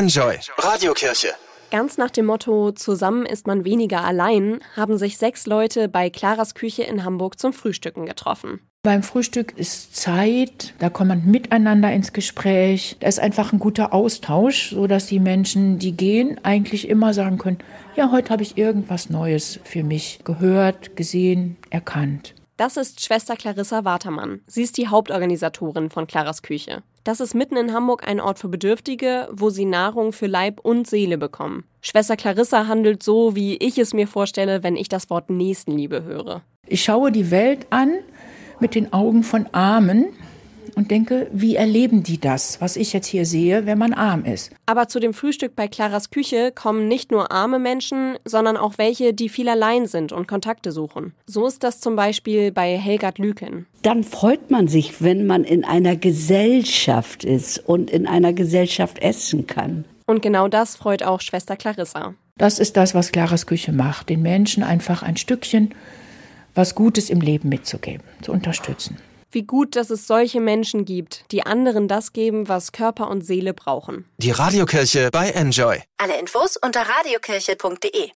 Enjoy Radiokirche. Ganz nach dem Motto Zusammen ist man weniger allein haben sich sechs Leute bei Claras Küche in Hamburg zum Frühstücken getroffen. Beim Frühstück ist Zeit, da kommt man miteinander ins Gespräch. Da ist einfach ein guter Austausch, so dass die Menschen, die gehen, eigentlich immer sagen können, ja, heute habe ich irgendwas Neues für mich gehört, gesehen, erkannt. Das ist Schwester Clarissa Watermann. Sie ist die Hauptorganisatorin von Claras Küche. Das ist mitten in Hamburg ein Ort für Bedürftige, wo sie Nahrung für Leib und Seele bekommen. Schwester Clarissa handelt so, wie ich es mir vorstelle, wenn ich das Wort Nächstenliebe höre. Ich schaue die Welt an mit den Augen von Armen und denke, wie erleben die das, was ich jetzt hier sehe, wenn man arm ist. Aber zu dem Frühstück bei Claras Küche kommen nicht nur arme Menschen, sondern auch welche, die viel allein sind und Kontakte suchen. So ist das zum Beispiel bei Helgard Lüken. Dann freut man sich, wenn man in einer Gesellschaft ist und in einer Gesellschaft essen kann. Und genau das freut auch Schwester Clarissa. Das ist das, was Claras Küche macht, den Menschen einfach ein Stückchen was Gutes im Leben mitzugeben, zu unterstützen wie gut, dass es solche Menschen gibt, die anderen das geben, was Körper und Seele brauchen. Die Radiokirche bei Enjoy. Alle Infos unter radiokirche.de